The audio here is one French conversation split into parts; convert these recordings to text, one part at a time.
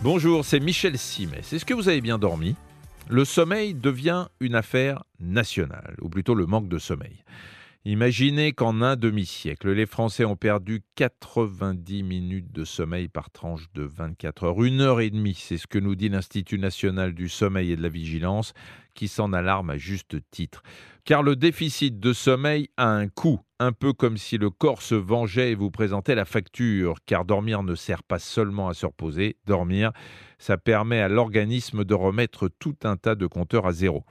Bonjour, c'est Michel Simès. Est-ce que vous avez bien dormi? Le sommeil devient une affaire nationale, ou plutôt le manque de sommeil. Imaginez qu'en un demi-siècle, les Français ont perdu 90 minutes de sommeil par tranche de 24 heures. Une heure et demie, c'est ce que nous dit l'Institut national du sommeil et de la vigilance, qui s'en alarme à juste titre. Car le déficit de sommeil a un coût, un peu comme si le corps se vengeait et vous présentait la facture, car dormir ne sert pas seulement à se reposer, dormir, ça permet à l'organisme de remettre tout un tas de compteurs à zéro.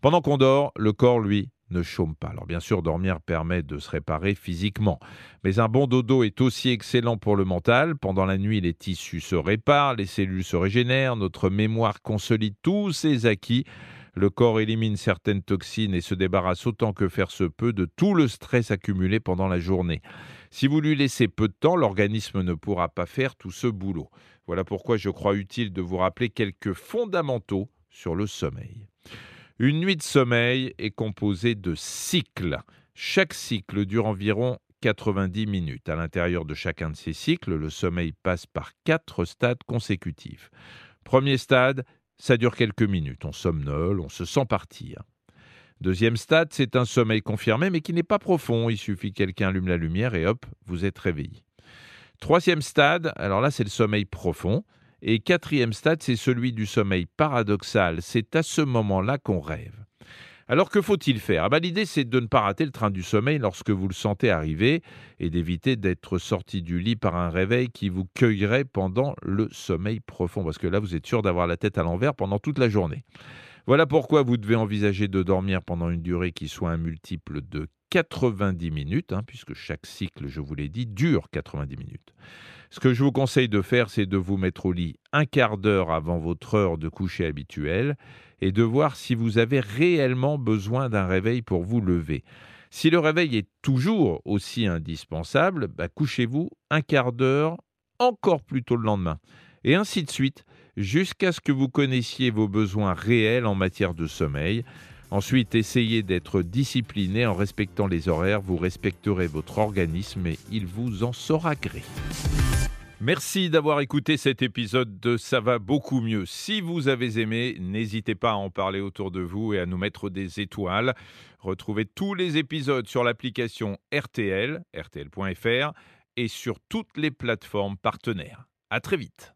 Pendant qu'on dort, le corps, lui, ne chôme pas. Alors bien sûr, dormir permet de se réparer physiquement, mais un bon dodo est aussi excellent pour le mental. Pendant la nuit, les tissus se réparent, les cellules se régénèrent, notre mémoire consolide tous ses acquis. Le corps élimine certaines toxines et se débarrasse autant que faire se peut de tout le stress accumulé pendant la journée. Si vous lui laissez peu de temps, l'organisme ne pourra pas faire tout ce boulot. Voilà pourquoi je crois utile de vous rappeler quelques fondamentaux sur le sommeil. Une nuit de sommeil est composée de cycles. Chaque cycle dure environ 90 minutes. À l'intérieur de chacun de ces cycles, le sommeil passe par quatre stades consécutifs. Premier stade, ça dure quelques minutes. On somnole, on se sent partir. Deuxième stade, c'est un sommeil confirmé, mais qui n'est pas profond. Il suffit que quelqu'un allume la lumière et hop, vous êtes réveillé. Troisième stade, alors là, c'est le sommeil profond. Et quatrième stade, c'est celui du sommeil paradoxal. C'est à ce moment-là qu'on rêve. Alors que faut-il faire? Ah bah, L'idée, c'est de ne pas rater le train du sommeil lorsque vous le sentez arriver et d'éviter d'être sorti du lit par un réveil qui vous cueillerait pendant le sommeil profond, parce que là, vous êtes sûr d'avoir la tête à l'envers pendant toute la journée. Voilà pourquoi vous devez envisager de dormir pendant une durée qui soit un multiple de 90 minutes, hein, puisque chaque cycle, je vous l'ai dit, dure 90 minutes. Ce que je vous conseille de faire, c'est de vous mettre au lit un quart d'heure avant votre heure de coucher habituelle et de voir si vous avez réellement besoin d'un réveil pour vous lever. Si le réveil est toujours aussi indispensable, bah, couchez-vous un quart d'heure encore plus tôt le lendemain. Et ainsi de suite, jusqu'à ce que vous connaissiez vos besoins réels en matière de sommeil. Ensuite, essayez d'être discipliné en respectant les horaires. Vous respecterez votre organisme et il vous en saura gré. Merci d'avoir écouté cet épisode de Ça va beaucoup mieux. Si vous avez aimé, n'hésitez pas à en parler autour de vous et à nous mettre des étoiles. Retrouvez tous les épisodes sur l'application RTL, rtl.fr et sur toutes les plateformes partenaires. À très vite.